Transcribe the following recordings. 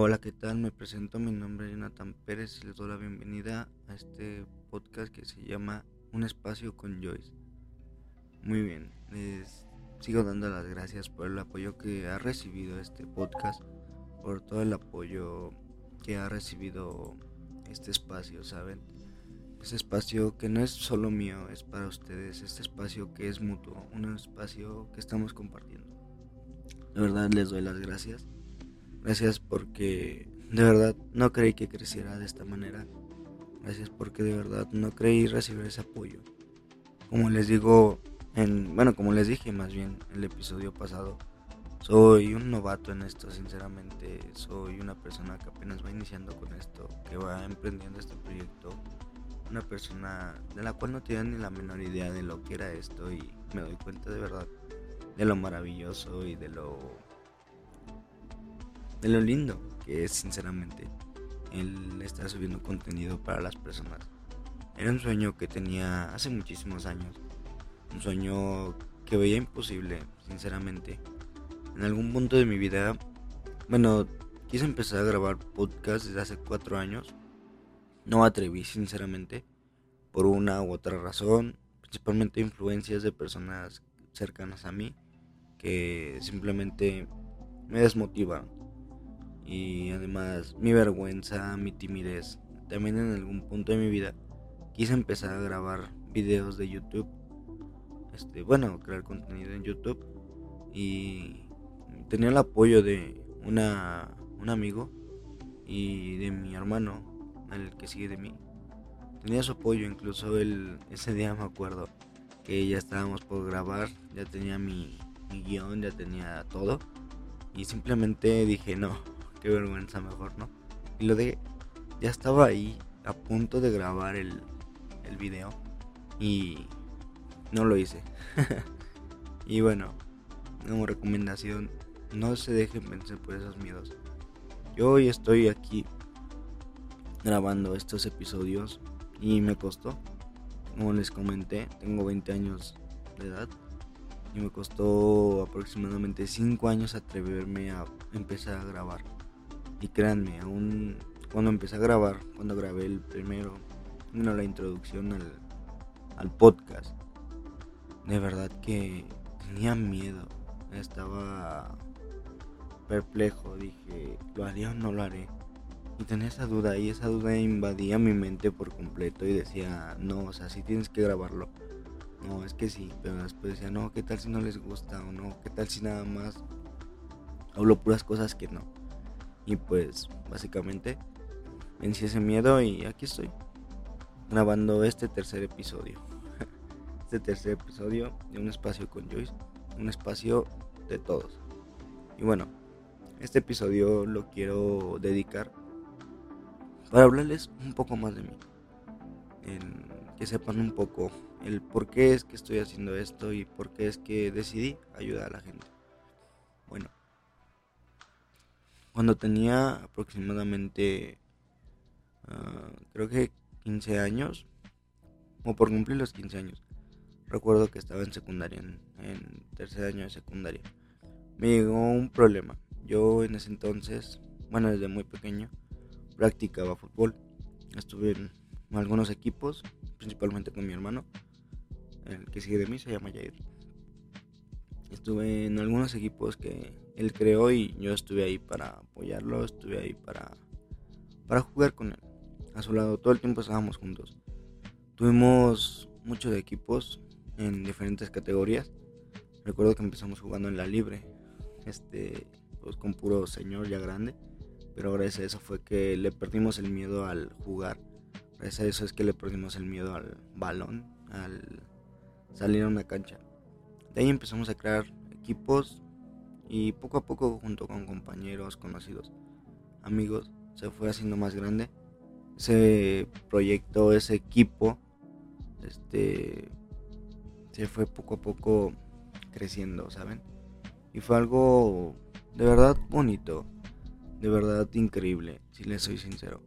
Hola, ¿qué tal? Me presento, mi nombre es Jonathan Pérez y les doy la bienvenida a este podcast que se llama Un espacio con Joyce. Muy bien, les sigo dando las gracias por el apoyo que ha recibido este podcast, por todo el apoyo que ha recibido este espacio, ¿saben? Este espacio que no es solo mío, es para ustedes, este espacio que es mutuo, un espacio que estamos compartiendo. De verdad les doy las gracias Gracias porque de verdad no creí que creciera de esta manera. Gracias porque de verdad no creí recibir ese apoyo. Como les digo, en, bueno, como les dije más bien en el episodio pasado, soy un novato en esto, sinceramente. Soy una persona que apenas va iniciando con esto, que va emprendiendo este proyecto. Una persona de la cual no tiene ni la menor idea de lo que era esto y me doy cuenta de verdad de lo maravilloso y de lo de lo lindo que es sinceramente el estar subiendo contenido para las personas. Era un sueño que tenía hace muchísimos años. Un sueño que veía imposible, sinceramente. En algún punto de mi vida, bueno, quise empezar a grabar podcast desde hace cuatro años. No atreví, sinceramente, por una u otra razón, principalmente influencias de personas cercanas a mí que simplemente me desmotivan y además mi vergüenza, mi timidez. También en algún punto de mi vida quise empezar a grabar videos de YouTube. Este, bueno, crear contenido en YouTube y tenía el apoyo de una, un amigo y de mi hermano, el que sigue de mí. Tenía su apoyo, incluso él, ese día me acuerdo que ya estábamos por grabar, ya tenía mi, mi guion, ya tenía todo. Y simplemente dije, no, qué vergüenza mejor, ¿no? Y lo de, ya estaba ahí a punto de grabar el, el video y no lo hice. y bueno, como recomendación, no se dejen vencer por esos miedos. Yo hoy estoy aquí grabando estos episodios y me costó. Como les comenté, tengo 20 años de edad y me costó aproximadamente 5 años atreverme a empezar a grabar. Y créanme, aún cuando empecé a grabar, cuando grabé el primero, bueno, la introducción al, al podcast, de verdad que tenía miedo, estaba perplejo, dije, ¿lo haré o no lo haré? Y tenía esa duda y esa duda invadía mi mente por completo y decía, no, o sea, sí tienes que grabarlo. No, es que sí, pero después decía, no, ¿qué tal si no les gusta o no? ¿Qué tal si nada más hablo puras cosas que no? Y pues básicamente vencí ese miedo y aquí estoy grabando este tercer episodio. Este tercer episodio de un espacio con Joyce, un espacio de todos. Y bueno, este episodio lo quiero dedicar para hablarles un poco más de mí. En que sepan un poco el por qué es que estoy haciendo esto y por qué es que decidí ayudar a la gente. Cuando tenía aproximadamente, ah, creo que 15 años, o por cumplir los 15 años, recuerdo que estaba en secundaria, en, tercer año de secundaria. Me llegó un problema. Yo en ese entonces, bueno, desde muy pequeño, practicaba fútbol. Estuve en algunos equipos, principalmente con mi hermano, el que sigue de mí, se llama Jair. Estuve en algunos equipos que él creó y yo estuve ahí para apoyarlo, estuve ahí para, para jugar con él. A su lado todo el tiempo estábamos juntos. Tuvimos muchos equipos en diferentes categorías. Recuerdo que empezamos jugando en la libre, este, pues con puro señor ya grande. Pero gracias a eso fue que le perdimos el miedo al jugar. Gracias a eso es que le perdimos el miedo al balón, al salir a una cancha. De ahí empezamos a crear equipos y poco a poco junto con compañeros, conocidos, amigos, se fue haciendo más grande. Ese proyecto, ese equipo, este, se fue poco a poco creciendo, ¿saben? Y fue algo de verdad bonito, de verdad increíble, si les soy sincero.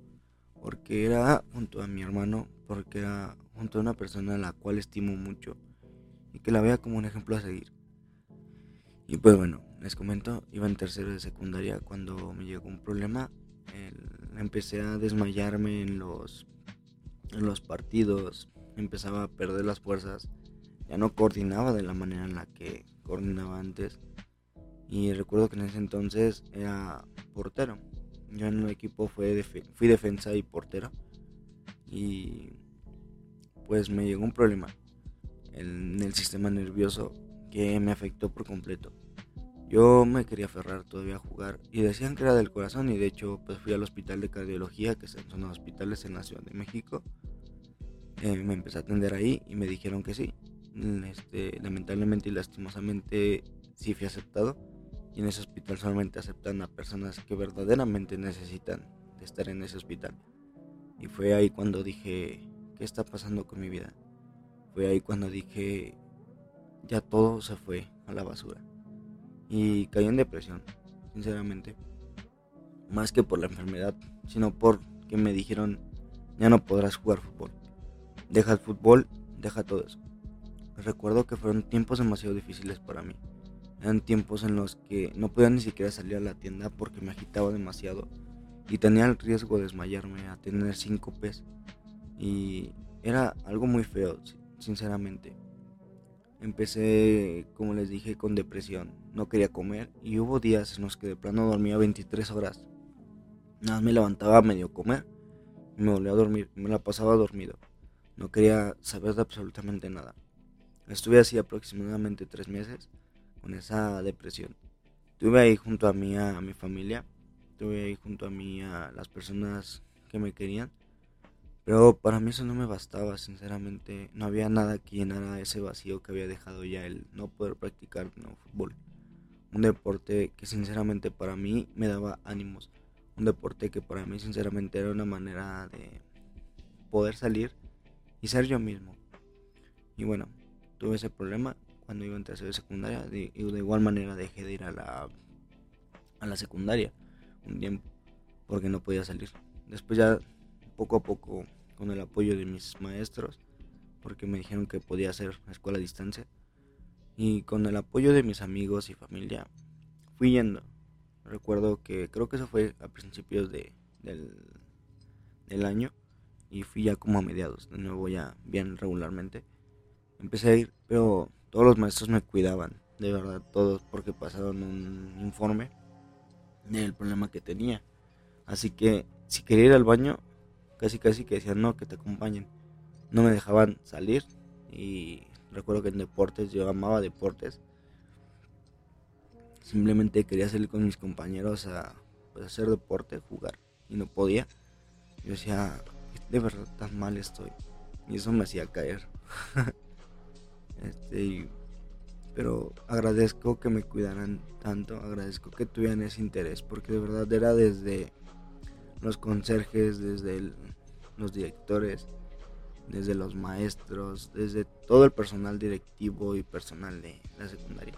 Porque era junto a mi hermano, porque era junto a una persona a la cual estimo mucho y que la vea como un ejemplo a seguir. Y pues bueno, les comento, iba en tercero de secundaria cuando me llegó un problema empecé a desmayarme en los, en los partidos, empezaba a perder las fuerzas, ya no coordinaba de la manera en la que coordinaba antes. Y recuerdo que en ese entonces era portero. Yo en el equipo fui defensa y portero. Y pues me llegó un problema en el sistema nervioso que me afectó por completo. Yo me quería aferrar todavía a jugar y decían que era del corazón y de hecho pues fui al hospital de cardiología, que son los hospitales en la Ciudad de México. Eh, me empecé a atender ahí y me dijeron que sí. Este, lamentablemente y lastimosamente sí fui aceptado y en ese hospital solamente aceptan a personas que verdaderamente necesitan estar en ese hospital. Y fue ahí cuando dije, ¿qué está pasando con mi vida? Fue ahí cuando dije, ya todo se fue a la basura y caí en depresión, sinceramente. Más que por la enfermedad, sino porque me dijeron, ya no podrás jugar fútbol. Deja el fútbol, deja todo eso. Recuerdo que fueron tiempos demasiado difíciles para mí. Eran tiempos en los que no podía ni siquiera salir a la tienda porque me agitaba demasiado y tenía el riesgo de desmayarme, a tener síncopes. Y era algo muy feo, sinceramente. Empecé, como les dije, con depresión. No quería comer y hubo días en los que de plano dormía 23 horas. Nada más me levantaba a medio comer y me volvía a dormir. Me la pasaba dormido. No quería saber de absolutamente nada. Estuve así aproximadamente tres meses con esa depresión. Tuve ahí junto a mí a mi familia. Tuve ahí junto a mí a las personas que me querían pero para mí eso no me bastaba, sinceramente. No había nada que llenara ese vacío que había dejado ya el no poder practicar no, fútbol. Un deporte que sinceramente para mí me daba ánimos. Un deporte que para mí sinceramente era una manera de poder salir y ser yo mismo. Y bueno, tuve ese problema cuando iba a tercera secundaria. y de igual manera dejé de ir a la, a la secundaria un tiempo porque no podía salir. Después ya poco a poco con el apoyo de mis maestros, porque me dijeron que podía hacer escuela a distancia, y con el apoyo de mis amigos y familia, fui yendo. Recuerdo que creo que eso fue a principios de, del, del año, y fui ya como a mediados, de nuevo ya bien regularmente. Empecé a ir, pero todos los maestros me cuidaban, de verdad, todos, porque pasaron un informe del problema que tenía. Así que si quería ir al baño, casi casi que decían no, que te acompañen. No me dejaban salir y recuerdo que en deportes yo amaba deportes. Simplemente quería salir con mis compañeros a pues, hacer deporte, jugar y no podía. Yo decía, de verdad tan mal estoy. Y eso me hacía caer. este, pero agradezco que me cuidaran tanto, agradezco que tuvieran ese interés, porque de verdad era desde los conserjes, desde los directores, desde los maestros, desde todo el personal directivo y personal de la secundaria.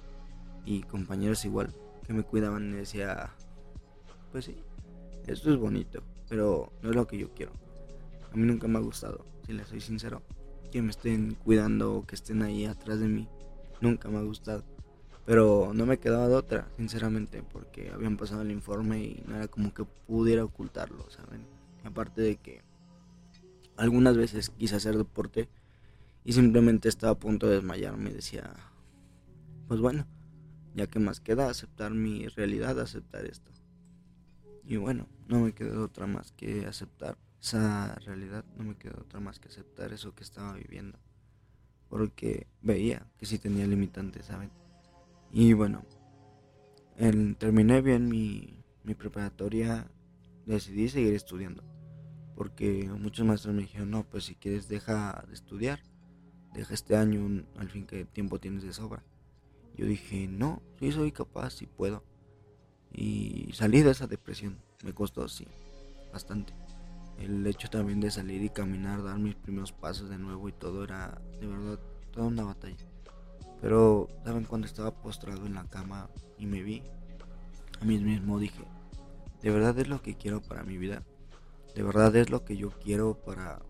Y compañeros igual, que me cuidaban y decía, pues sí, esto es bonito, pero no es lo que yo quiero. A mí nunca me ha gustado, si les soy sincero, que me estén cuidando o que estén ahí atrás de mí. Nunca me ha gustado. Pero no me quedaba de otra, sinceramente, porque habían pasado el informe y no era como que pudiera ocultarlo, ¿saben? Aparte de que algunas veces quise hacer deporte y simplemente estaba a punto de desmayarme y decía, pues bueno, ya que más queda aceptar mi realidad, aceptar esto. Y bueno, no me quedó otra más que aceptar esa realidad, no me quedó otra más que aceptar eso que estaba viviendo. Porque veía que sí tenía limitantes, ¿saben? Y bueno, terminé bien mi, mi preparatoria, decidí seguir estudiando. Porque muchos maestros me dijeron, no, pues si quieres deja de estudiar, deja este año, al fin que tiempo tienes de sobra. Yo dije, no, sí soy capaz, sí puedo. Y salí de esa depresión, me costó, sí, bastante. El hecho también de salir y caminar, dar mis primeros pasos de nuevo y todo era de verdad toda una batalla. Pero, ¿saben? Cuando estaba postrado en la cama y me vi, a mí mismo dije, ¿de verdad es lo que quiero para mi vida? ¿De verdad es lo que yo quiero para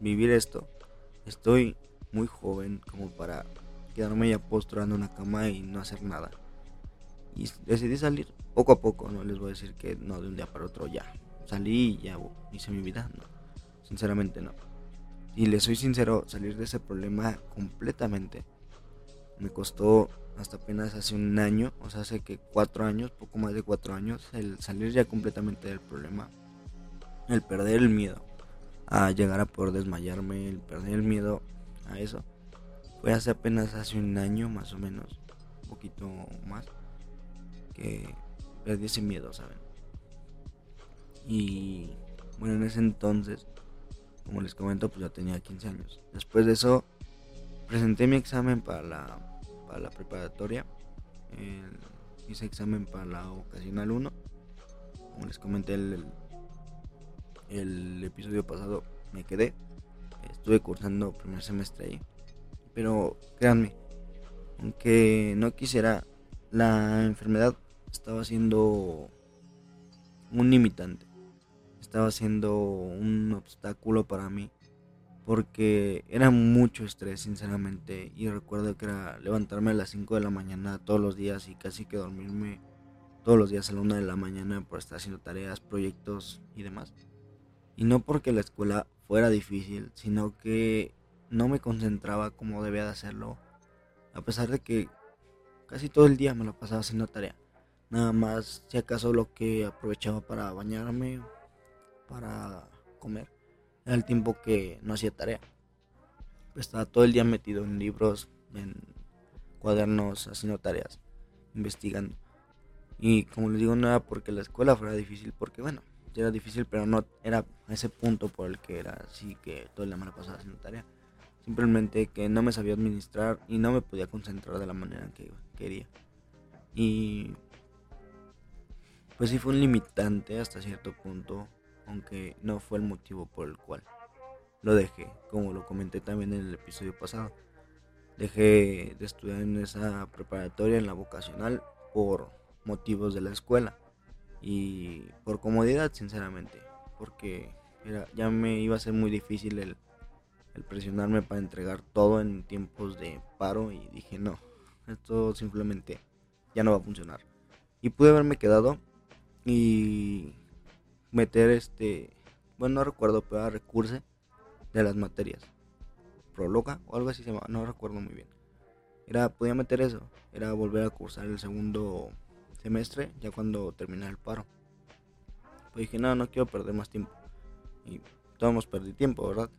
vivir esto? Estoy muy joven como para quedarme ya postrado en una cama y no hacer nada. Y decidí salir, poco a poco, no les voy a decir que no de un día para otro ya salí y ya hice mi vida, no, sinceramente no. Y les soy sincero, salir de ese problema completamente me costó hasta apenas hace un año, o sea, hace que cuatro años, poco más de cuatro años, el salir ya completamente del problema, el perder el miedo a llegar a poder desmayarme, el perder el miedo a eso, fue hace apenas hace un año más o menos, un poquito más, que perdí ese miedo, ¿saben? Y bueno, en ese entonces, como les comento, pues ya tenía 15 años. Después de eso, presenté mi examen para la, para la preparatoria. hice examen para la ocasional 1. Como les comenté el, el, episodio pasado, me quedé. Estuve cursando primer semestre ahí. Pero créanme, aunque no quisiera, la enfermedad estaba siendo un limitante estaba siendo un obstáculo para mí porque era mucho estrés sinceramente y recuerdo que era levantarme a las 5 de la mañana todos los días y casi que dormirme todos los días a la 1 de la mañana por estar haciendo tareas, proyectos y demás. Y no porque la escuela fuera difícil, sino que no me concentraba como debía de hacerlo, a pesar de que casi todo el día me lo pasaba haciendo tarea. Nada más, si acaso lo que aprovechaba para bañarme para comer era el tiempo que no hacía tarea. Estaba todo el día metido en libros, en cuadernos, haciendo tareas, investigando. Y como les digo, no era porque la escuela fuera difícil, porque bueno, era difícil, pero no era ese punto por el que era así que toda la semana pasaba haciendo tarea. Simplemente que no me sabía administrar y no me podía concentrar de la manera que quería. Y pues sí fue un limitante hasta cierto punto aunque no fue el motivo por el cual lo dejé, como lo comenté también en el episodio pasado. Dejé de estudiar en esa preparatoria, en la vocacional, por motivos de la escuela y por comodidad, sinceramente, porque era, ya me iba a ser muy difícil el, el presionarme para entregar todo en tiempos de paro y dije no, esto simplemente ya no va a funcionar. Y pude haberme quedado y meter este, bueno, no recuerdo, pero era recurso de las materias. Prologa o algo así se llama, no recuerdo muy bien. Era, podía meter eso, era volver a cursar el segundo semestre, ya cuando terminara el paro. Pues dije, no, no quiero perder más tiempo. Y todos perdí tiempo, ¿verdad?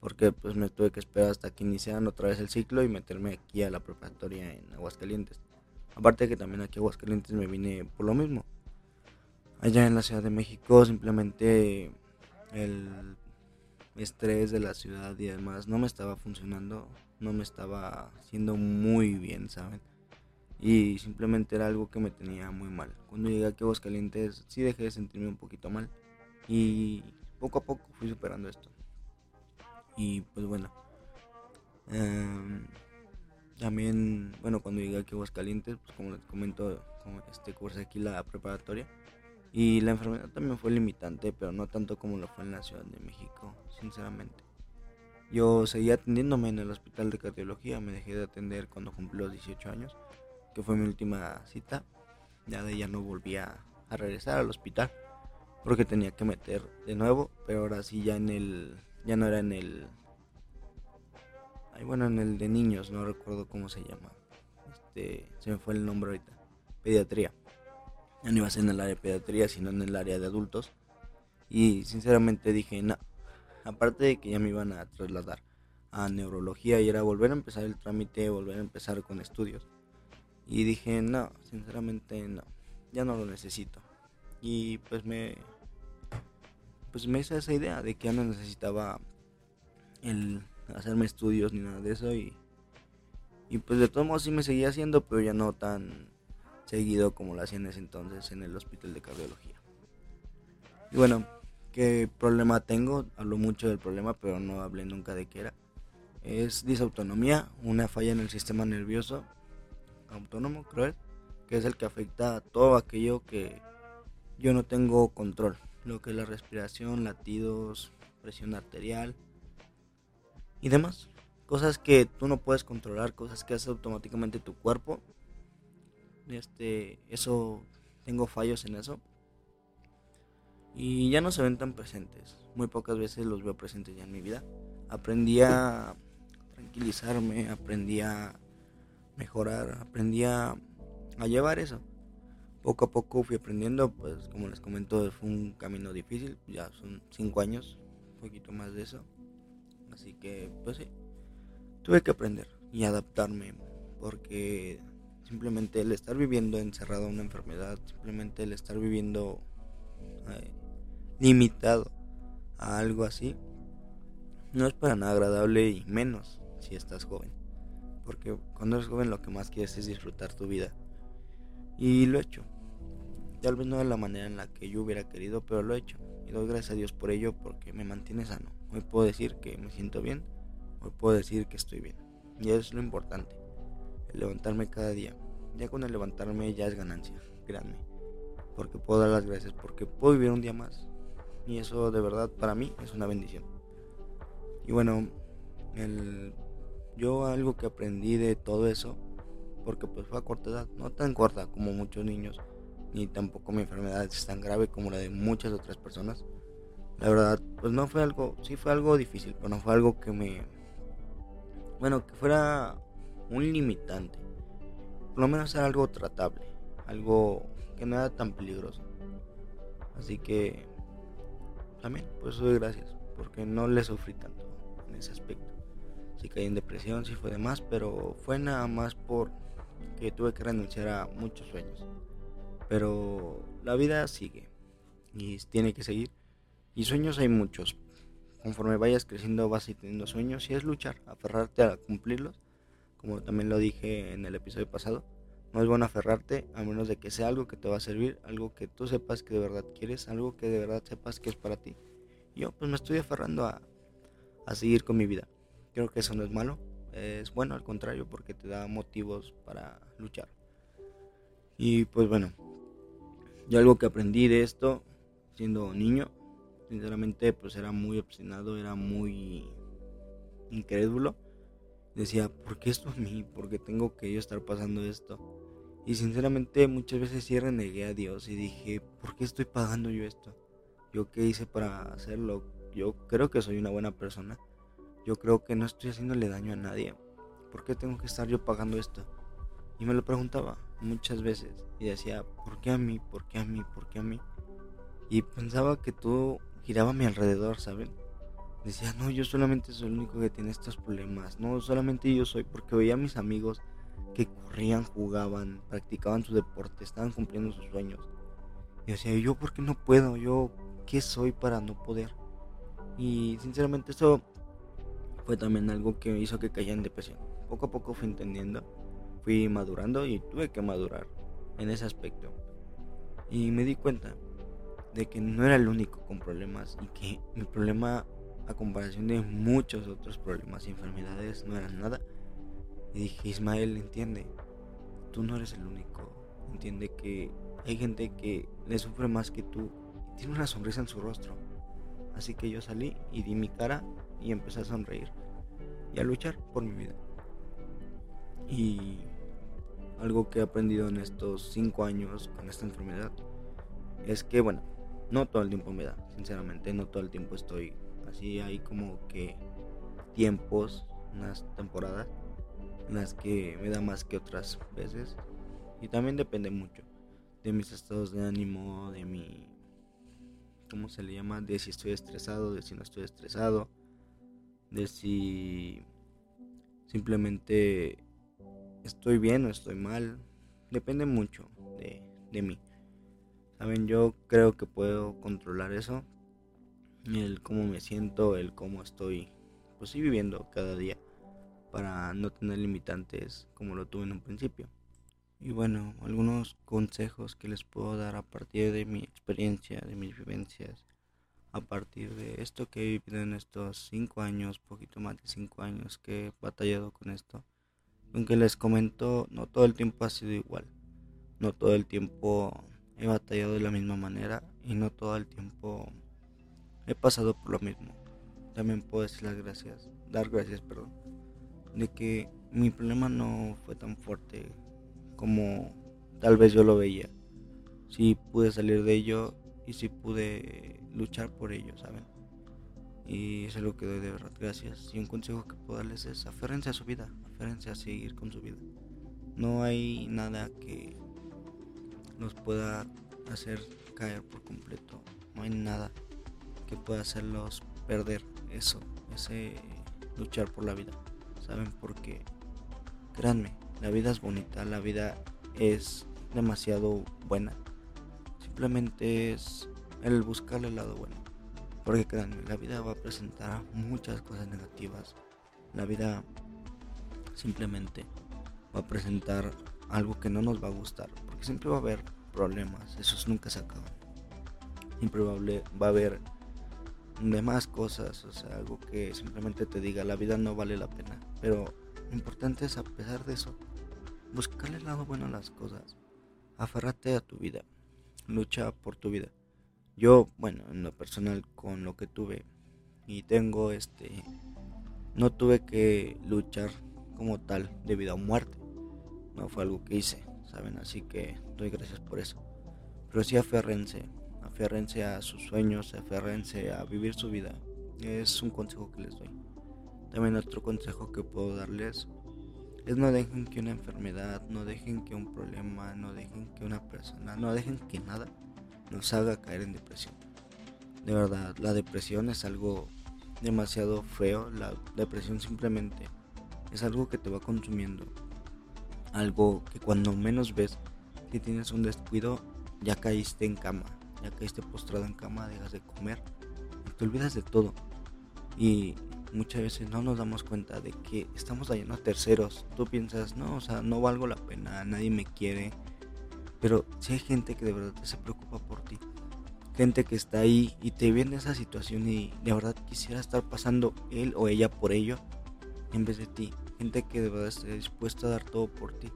Porque pues me tuve que esperar hasta que iniciaran otra vez el ciclo y meterme aquí a la preparatoria en Aguascalientes. Aparte que también aquí a Aguascalientes me vine por lo mismo allá en la Ciudad de México simplemente el estrés de la ciudad y demás no me estaba funcionando, no me estaba haciendo muy bien, ¿saben? Y simplemente era algo que me tenía muy mal. Cuando llegué aquí a Aguascalientes sí dejé de sentirme un poquito mal y poco a poco fui superando esto. Y pues bueno, em, también, bueno, cuando llegué aquí a Aguascalientes, pues como les comento, este curso aquí la preparatoria, y la enfermedad también fue limitante, pero no tanto como lo fue en la Ciudad de México, sinceramente. Yo seguía atendiéndome en el hospital de cardiología, me dejé de atender cuando cumplí los 18 años, que fue mi última cita. Ya de ella no volví a, regresar al hospital porque tenía que meter de nuevo, pero ahora sí ya en el ya no era en el ay bueno, en el de niños, no recuerdo cómo se llama. Este, se me fue el nombre ahorita. Pediatría ya no iba a ser en el área de pediatría, sino en el área de adultos. Y sinceramente dije, no, aparte de que ya me iban a trasladar a neurología y era volver a empezar el trámite, volver a empezar con estudios. Y dije, no, sinceramente no, ya no lo necesito. Y pues me pues me hice esa idea de que ya no necesitaba el hacerme estudios ni nada de eso y y pues de todos modos sí me seguía haciendo, pero ya no tan seguido como lo hacía en ese entonces en el hospital de cardiología. Y bueno, ¿qué problema tengo? Hablo mucho del problema, pero no hablé nunca de qué era. Es disautonomía, una falla en el sistema nervioso autónomo, creo, que es el que afecta a todo aquello que yo no tengo control. Lo que es la respiración, latidos, presión arterial y demás. Cosas que tú no puedes controlar, cosas que hace automáticamente tu cuerpo este, eso tengo fallos en eso. Y ya no se ven tan presentes. Muy pocas veces los veo presentes ya en mi vida. Aprendí a tranquilizarme, aprendí a mejorar, aprendí a, llevar eso. Poco a poco fui aprendiendo, pues como les comento, fue un camino difícil, ya son cinco años, un poquito más de eso. Así que, pues sí, tuve que aprender y adaptarme, porque simplemente el estar viviendo encerrado una enfermedad, simplemente el estar viviendo eh, limitado a algo así, no es para nada agradable y menos si estás joven. Porque cuando eres joven lo que más quieres es disfrutar tu vida. Y lo he hecho. Tal vez no de la manera en la que yo hubiera querido, pero lo he hecho. Y doy gracias a Dios por ello porque me mantiene sano. Hoy puedo decir que me siento bien. Hoy puedo decir que estoy bien. Y eso es lo importante. Levantarme cada día. Ya con el levantarme ya es ganancia. Créanme. Porque puedo dar las gracias. Porque puedo vivir un día más. Y eso de verdad para mí es una bendición. Y bueno, el, yo algo que aprendí de todo eso, porque pues fue a corta edad, no tan corta como muchos niños, ni tampoco mi enfermedad es tan grave como la de muchas otras personas. La verdad, pues no fue algo, sí fue algo difícil, pero no fue algo que me, bueno, que fuera un limitante. Por lo menos era algo tratable, algo que no era tan peligroso. Así que también, pues doy gracias, porque no le sufrí tanto en ese aspecto. Sí caí en depresión, sí fue de más, pero fue nada más por que tuve que renunciar a muchos sueños. Pero la vida sigue y tiene que seguir. Y sueños hay muchos. Conforme vayas creciendo vas a ir teniendo sueños y es luchar, aferrarte a cumplirlos. Como también lo dije en el episodio pasado, no es bueno aferrarte a menos de que sea algo que te va a servir, algo que tú sepas que de verdad quieres, algo que de verdad sepas que es para ti. Yo pues me estoy aferrando a, a seguir con mi vida. Creo que eso no es malo, es bueno al contrario porque te da motivos para luchar. Y pues bueno, yo algo que aprendí de esto siendo niño, sinceramente pues era muy obstinado, era muy incrédulo. Decía, ¿por qué esto a mí? ¿Por qué tengo que yo estar pasando esto? Y sinceramente muchas veces sí renegué a Dios y dije, ¿por qué estoy pagando yo esto? ¿Yo qué hice para hacerlo? Yo creo que soy una buena persona. Yo creo que no estoy haciéndole daño a nadie. ¿Por qué tengo que estar yo pagando esto? Y me lo preguntaba muchas veces y decía, ¿por qué a mí? ¿Por qué a mí? ¿Por qué a mí? Y pensaba que todo giraba a mi alrededor, ¿saben? Decía, no, yo solamente soy el único que tiene estos problemas. No, solamente yo soy, porque veía a mis amigos que corrían, jugaban, practicaban su deporte, estaban cumpliendo sus sueños. Y decía, ¿yo por qué no puedo? ¿Yo qué soy para no poder? Y sinceramente eso fue también algo que hizo que cayera en depresión. Poco a poco fui entendiendo, fui madurando y tuve que madurar en ese aspecto. Y me di cuenta de que no era el único con problemas y que mi problema a comparación de muchos otros problemas y enfermedades no eran nada y dije, Ismael, entiende, tú no eres el único. Entiende que hay gente que le sufre más que tú y tiene una sonrisa en su rostro. Así que yo salí y di mi cara y empecé a sonreír y a luchar por mi vida. Y algo que he aprendido en estos cinco años con esta enfermedad es que, bueno, no todo el tiempo me da, sinceramente, no todo el tiempo estoy así. Hay como que tiempos, unas temporadas las que me da más que otras veces. Y también depende mucho de mis estados de ánimo, de mi... ¿Cómo se le llama? De si estoy estresado, de si no estoy estresado, de si simplemente estoy bien o estoy mal. Depende mucho de, de mí. Saben, yo creo que puedo controlar eso. El cómo me siento, el cómo estoy, pues sí, viviendo cada día para no tener limitantes como lo tuve en un principio. Y bueno, algunos consejos que les puedo dar a partir de mi experiencia, de mis vivencias, a partir de esto que he vivido en estos cinco años, poquito más de cinco años que he batallado con esto. Aunque les comento, no todo el tiempo ha sido igual. No todo el tiempo he batallado de la misma manera y no todo el tiempo he pasado por lo mismo. También puedo decir las gracias, dar gracias, perdón de que mi problema no fue tan fuerte como tal vez yo lo veía. sí pude salir de ello y sí pude luchar por ello, ¿saben? Y eso es lo que doy de verdad gracias. Y un consejo que puedo darles es aférrense a su vida, aférrense a seguir con su vida. No hay nada que nos pueda hacer caer por completo. No hay nada que pueda hacerlos perder eso, ese luchar por la vida. ¿Saben? Porque, créanme, la vida es bonita, la vida es demasiado buena. Simplemente es el buscarle el lado bueno. Porque créanme, la vida va a presentar muchas cosas negativas. La vida simplemente va a presentar algo que no nos va a gustar. Porque siempre va a haber problemas, esos nunca se acaban. Siempre va a haber demás cosas, o sea, algo que simplemente te diga la vida no vale la pena. Pero lo importante es, a pesar de eso, buscarle el lado bueno a las cosas. Aférrate a tu vida, lucha por tu vida. Yo, bueno, en lo personal, con lo que tuve y tengo, este, no tuve que luchar como tal de vida muerte. No fue algo que hice, ¿saben? Así que doy gracias por eso. Pero sí aférrense, aférrense a sus sueños, aférrense a vivir su vida. Es un consejo que les doy. También otro consejo que puedo darles es no dejen que una enfermedad, no dejen que un problema, no dejen que una persona, no dejen que nada nos haga caer en depresión. De verdad, la depresión es algo demasiado feo. La depresión simplemente es algo que te va consumiendo. Algo que cuando menos ves, si tienes un descuido, ya caíste en cama, ya caíste postrado en cama, dejas de comer, te olvidas de todo. Y muchas veces no nos damos cuenta de que estamos dañando a terceros. Tú piensas, no, o sea, no valgo la pena, nadie me quiere, pero si hay gente que de verdad se preocupa por ti, gente que está ahí y te ve en esa situación y de verdad quisiera estar pasando él o ella por ello en vez de ti, gente que de verdad está dispuesta a dar todo por ti.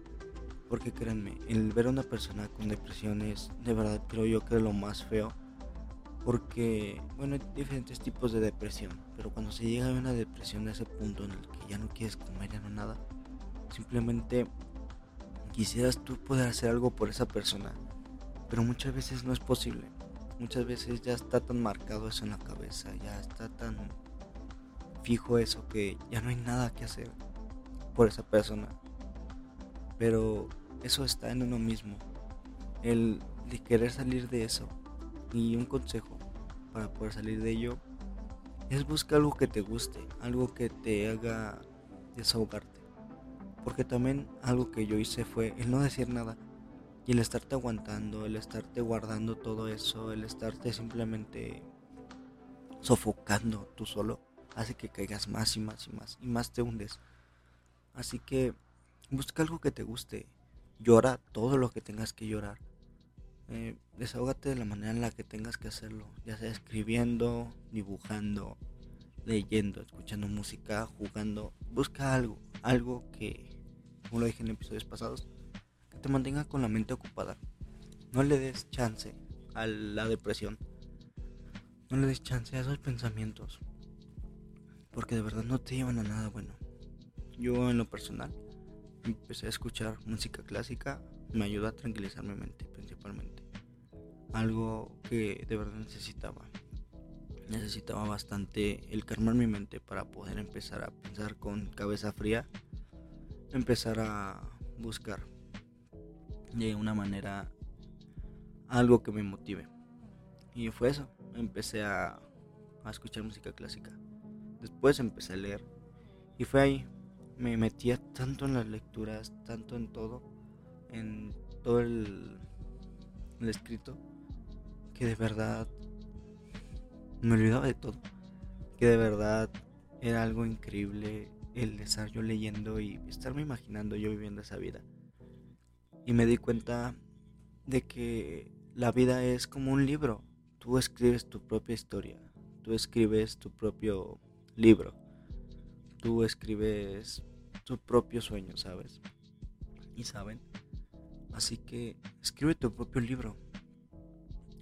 Porque créanme, el ver a una persona con depresión es de verdad creo yo que lo más feo. Porque, bueno, hay diferentes tipos de depresión. Pero cuando se llega a una depresión a ese punto en el que ya no quieres comer, ya no nada. Simplemente quisieras tú poder hacer algo por esa persona, pero muchas veces no es posible. Muchas veces ya está tan marcado eso en la cabeza, ya está tan fijo eso que ya no hay nada que hacer por esa persona. Pero eso está en uno mismo. El de querer salir de eso. Y un consejo para poder salir de ello es buscar algo que te guste, algo que te haga desahogarte. Porque también algo que yo hice fue el no decir nada. Y el estarte aguantando, el estarte guardando todo eso, el estarte simplemente sofocando tú solo, hace que caigas más y más y más y más te hundes. Así que busca algo que te guste. Llora todo lo que tengas que llorar. Eh, desahógate de la manera en la que tengas que hacerlo, ya sea escribiendo, dibujando, leyendo, escuchando música, jugando. Busca algo, algo que como lo dije en episodios pasados, que te mantenga con la mente ocupada. No le des chance a la depresión. No le des chance a esos pensamientos. Porque de verdad no te llevan a nada bueno. Yo en lo personal empecé a escuchar música clásica. Me ayuda a tranquilizar mi mente principalmente. Algo que de verdad necesitaba. Necesitaba bastante el calmar mi mente para poder empezar a pensar con cabeza fría empezar a buscar de una manera algo que me motive. Y fue eso, empecé a, a escuchar música clásica. Después empecé a leer. Y fue ahí, me metía tanto en las lecturas, tanto en todo, en todo el, escrito, que de verdad me olvidaba de todo. Que de verdad era algo increíble el estar yo leyendo y estarme imaginando yo viviendo esa vida. Y me di cuenta de que la vida es como un libro. Tú escribes tu propia historia. Tú escribes tu propio libro. Tú escribes tu propio sueño, ¿sabes? Y saben. Así que escribe tu propio libro.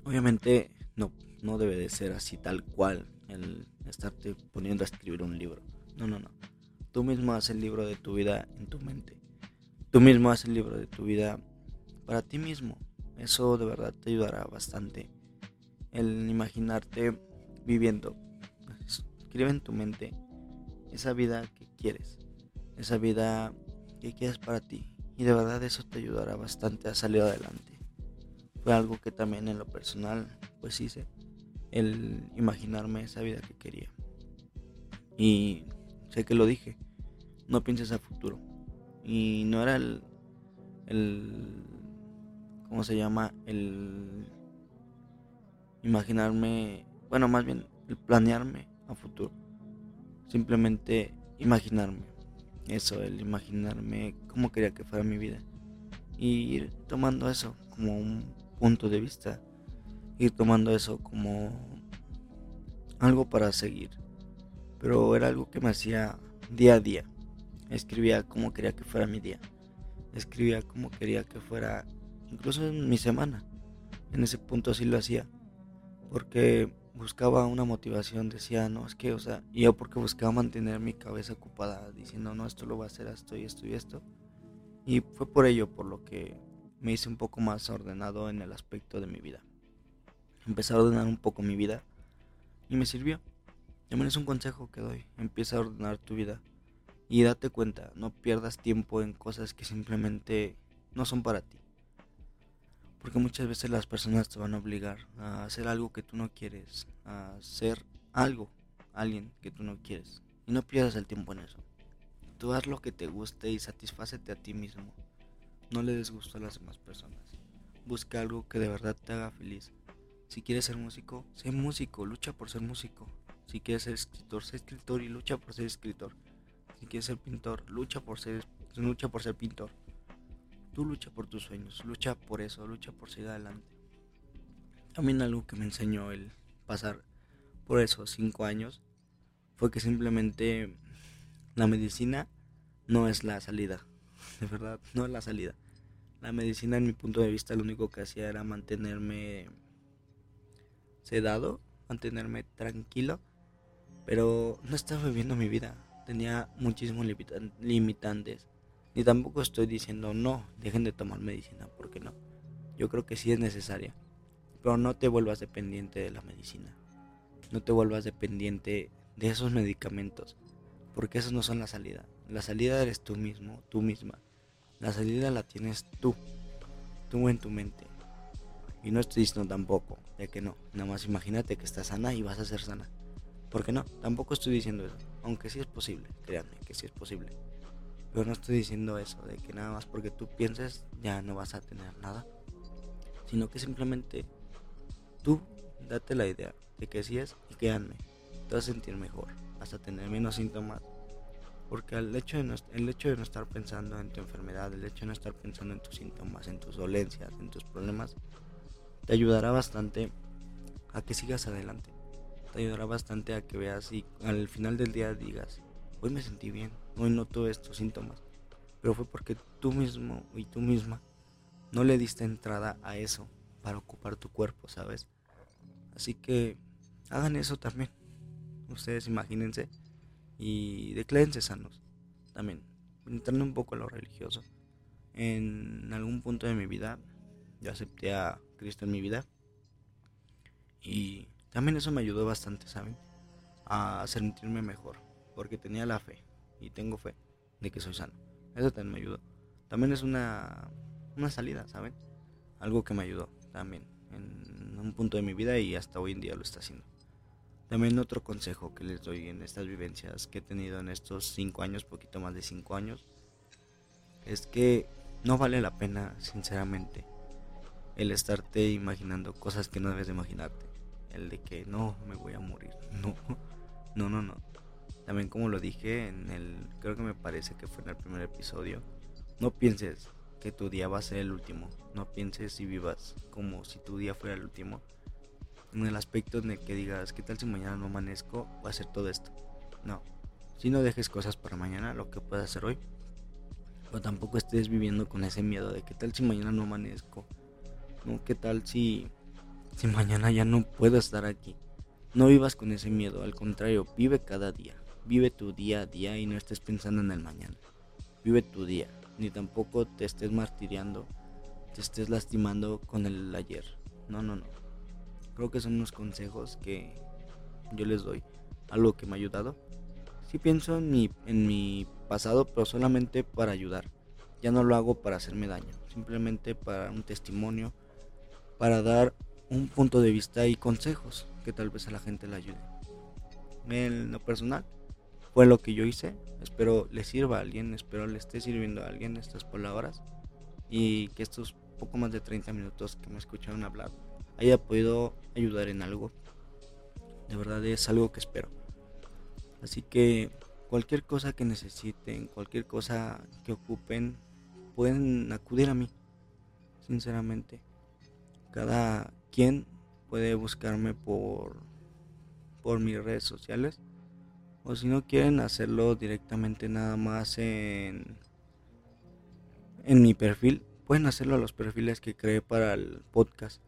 Obviamente no, no debe de ser así tal cual el estarte poniendo a escribir un libro. No, no, no. Tú mismo haces el libro de tu vida en tu mente. Tú mismo haces el libro de tu vida para ti mismo. Eso de verdad te ayudará bastante. El imaginarte viviendo. Escribe en tu mente esa vida que quieres. Esa vida que quieres para ti. Y de verdad eso te ayudará bastante a salir adelante. Fue algo que también en lo personal pues hice. El imaginarme esa vida que quería. Y sé que lo dije. No pienses a futuro. Y no era el, el ¿cómo se llama? El imaginarme, bueno, más bien el planearme a futuro. Simplemente imaginarme. Eso, el imaginarme cómo quería que fuera mi vida. Y ir tomando eso como un punto de vista. Ir tomando eso como algo para seguir. Pero era algo que me hacía día a día. Escribía como quería que fuera mi día. Escribía como quería que fuera incluso en mi semana. En ese punto sí lo hacía. Porque buscaba una motivación, decía, no, es que, o sea, y yo porque buscaba mantener mi cabeza ocupada diciendo, no, esto lo voy a hacer esto y esto y esto. Y fue por ello por lo que me hice un poco más ordenado en el aspecto de mi vida. Empecé a ordenar un poco mi vida y me sirvió. También es un consejo que doy, empieza a ordenar tu vida y date cuenta, no pierdas tiempo en cosas que simplemente no son para ti. Porque muchas veces las personas te van a obligar a hacer algo que tú no quieres, a hacer algo, alguien que tú no quieres. Y no pierdas el tiempo en eso. Tú haz lo que te guste y satisfácete a ti mismo. No le des gusto a las demás personas. Busca algo que de verdad te haga feliz. Si quieres ser músico, sé músico, lucha por ser músico. Si quieres ser escritor, sé escritor y lucha por ser escritor. Si quieres ser pintor, lucha por ser, lucha por ser pintor. Tú lucha por tus sueños, lucha por eso, lucha por seguir adelante. También algo que me enseñó el pasar por esos cinco años fue que simplemente la medicina no es la salida. De verdad, no es la salida. La medicina, en mi punto de vista, lo único que hacía era mantenerme sedado, mantenerme tranquilo, pero no estaba viviendo mi vida. Tenía muchísimos limitantes ni tampoco estoy diciendo no, dejen de tomar medicina, porque no. Yo creo que sí es necesaria. Pero no te vuelvas dependiente de la medicina. No te vuelvas dependiente de esos medicamentos. Porque esos no son la salida. La salida eres tú mismo, tú misma. La salida la tienes tú. Tú en tu mente. Y no estoy diciendo tampoco, de que no. Nada más imagínate que estás sana y vas a ser sana. ¿Por qué no? Tampoco estoy diciendo eso. Aunque sí es posible, créanme que sí es posible. Pero no estoy diciendo eso, de que nada más porque tú pienses ya no vas a tener nada. Sino que simplemente tú date la idea de que sí es y créanme, te vas a sentir mejor, vas a tener menos síntomas. Porque el hecho, de no, el hecho de no estar pensando en tu enfermedad, el hecho de no estar pensando en tus síntomas, en tus dolencias, en tus problemas, te ayudará bastante a que sigas adelante. Te ayudará bastante a que veas y al final del día digas, hoy me sentí bien, hoy noto estos síntomas. Pero fue porque tú mismo y tú misma no le diste entrada a eso para ocupar tu cuerpo, ¿sabes? Así que hagan eso también. Ustedes imagínense y declárense sanos también. Entrando un poco a lo religioso. En algún punto de mi vida yo acepté a Cristo en mi vida. Y también eso me ayudó bastante, ¿saben? A sentirme mejor porque tenía la fe y tengo fe de que soy sano. Eso también me ayudó. También es una, una salida, ¿saben? Algo que me ayudó también en un punto de mi vida y hasta hoy en día lo está haciendo. También otro consejo que les doy en estas vivencias que he tenido en estos cinco años, poquito más de cinco años, es que no vale la pena, sinceramente, el estarte imaginando cosas que no debes de imaginarte. El de que no, me voy a morir. No, no, no, no. También como lo dije en el, creo que me parece que fue en el primer episodio, no pienses que tu día va a ser el último, no pienses y vivas como si tu día fuera el último. En el aspecto en el que digas, ¿qué tal si mañana no amanezco? Va a ser todo esto. No, si no dejes cosas para mañana, lo que puedas hacer hoy. Pero tampoco estés viviendo con ese miedo de qué tal si mañana no amanezco. No, qué tal si, si mañana ya no puedo estar aquí. No vivas con ese miedo, al contrario, vive cada día. Vive tu día a día y no estés pensando en el mañana. Vive tu día, ni tampoco te estés martiriando te estés lastimando con el ayer. No, no, no. Creo que son unos consejos que yo les doy. Algo que me ha ayudado. Sí pienso en mi, en mi pasado, pero solamente para ayudar. Ya no lo hago para hacerme daño. Simplemente para un testimonio. Para dar un punto de vista y consejos que tal vez a la gente le ayude. En lo personal, fue lo que yo hice. Espero le sirva a alguien, espero le esté sirviendo a alguien estas palabras y que estos poco más de 30 minutos que me escucharon hablar haya podido ayudar en algo. De verdad es algo que espero. Así que cualquier cosa que necesiten, cualquier cosa que ocupen, pueden acudir a mí. Sinceramente. Cada quien puede buscarme por por mis redes sociales o si no quieren hacerlo directamente nada más en en mi perfil pueden hacerlo a los perfiles que creé para el podcast.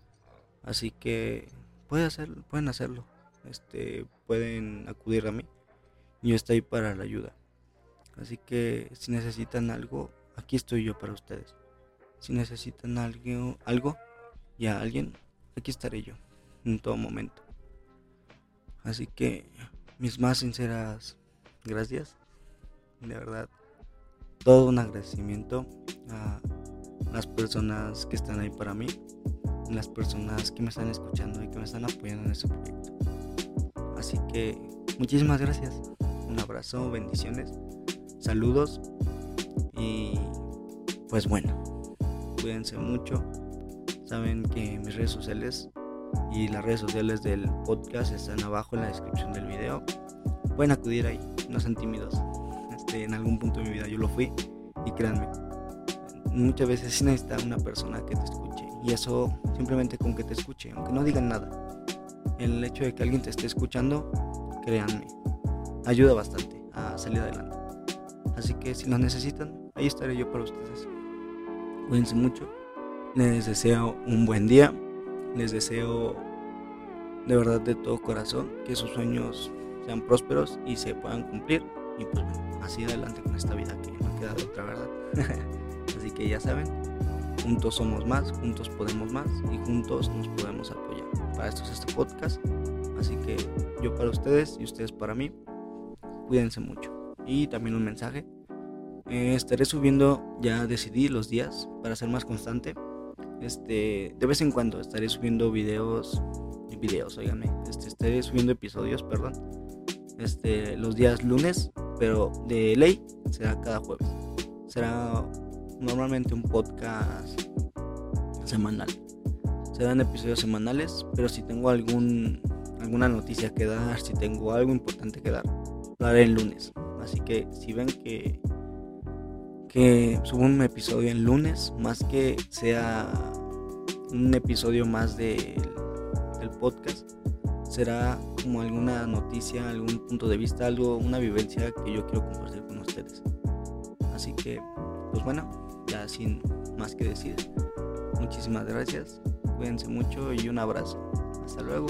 Así que pueden hacerlo pueden hacerlo. Este pueden acudir a mí. Yo estoy para la ayuda. Así que si necesitan algo aquí estoy yo para ustedes. Si necesitan algo algo y a alguien aquí estaré yo en todo momento. Así que mis más sinceras gracias. De verdad, todo un agradecimiento a las personas que están ahí para mí, las personas que me están escuchando y que me están apoyando en este proyecto. Así que muchísimas gracias. Un abrazo, bendiciones, saludos y pues bueno, cuídense mucho. Saben que mis redes sociales y las redes sociales del podcast están abajo en la descripción del video. Pueden acudir ahí, no sean tímidos. Este, en algún punto de mi vida yo lo fui y créanme, muchas veces sí necesita una persona que te escuche y eso simplemente con que te escuche, aunque no digan nada. El hecho de que alguien te esté escuchando, créanme, ayuda bastante a salir adelante. Así que si lo necesitan, ahí estaré yo para ustedes. Cuídense mucho. Les deseo un buen día les deseo de verdad de todo corazón que sus sueños sean prósperos y se puedan cumplir. Y pues bueno, así adelante con esta vida que no queda de otra verdad. así que ya saben, juntos somos más, juntos podemos más y juntos nos podemos apoyar. Para esto es este podcast. Así que yo para ustedes y ustedes para mí, cuídense mucho. Y también un mensaje. Eh, estaré subiendo, ya decidí los días para ser más constante este, de vez en cuando estaré subiendo videos, videos, oiganme, este, estaré subiendo episodios, perdón, este, los días lunes, pero de ley será cada jueves. Será normalmente un podcast semanal. Serán episodios semanales, pero si tengo algún alguna noticia que dar, si tengo algo importante que dar, lo haré el lunes. Así que si ven que subo un episodio en lunes, más que sea un episodio más del podcast, será como alguna noticia, algún punto de vista, algo, una vivencia que yo quiero compartir con ustedes. Así que, pues bueno, ya sin más que decir, muchísimas gracias, cuídense mucho y un abrazo. Hasta luego.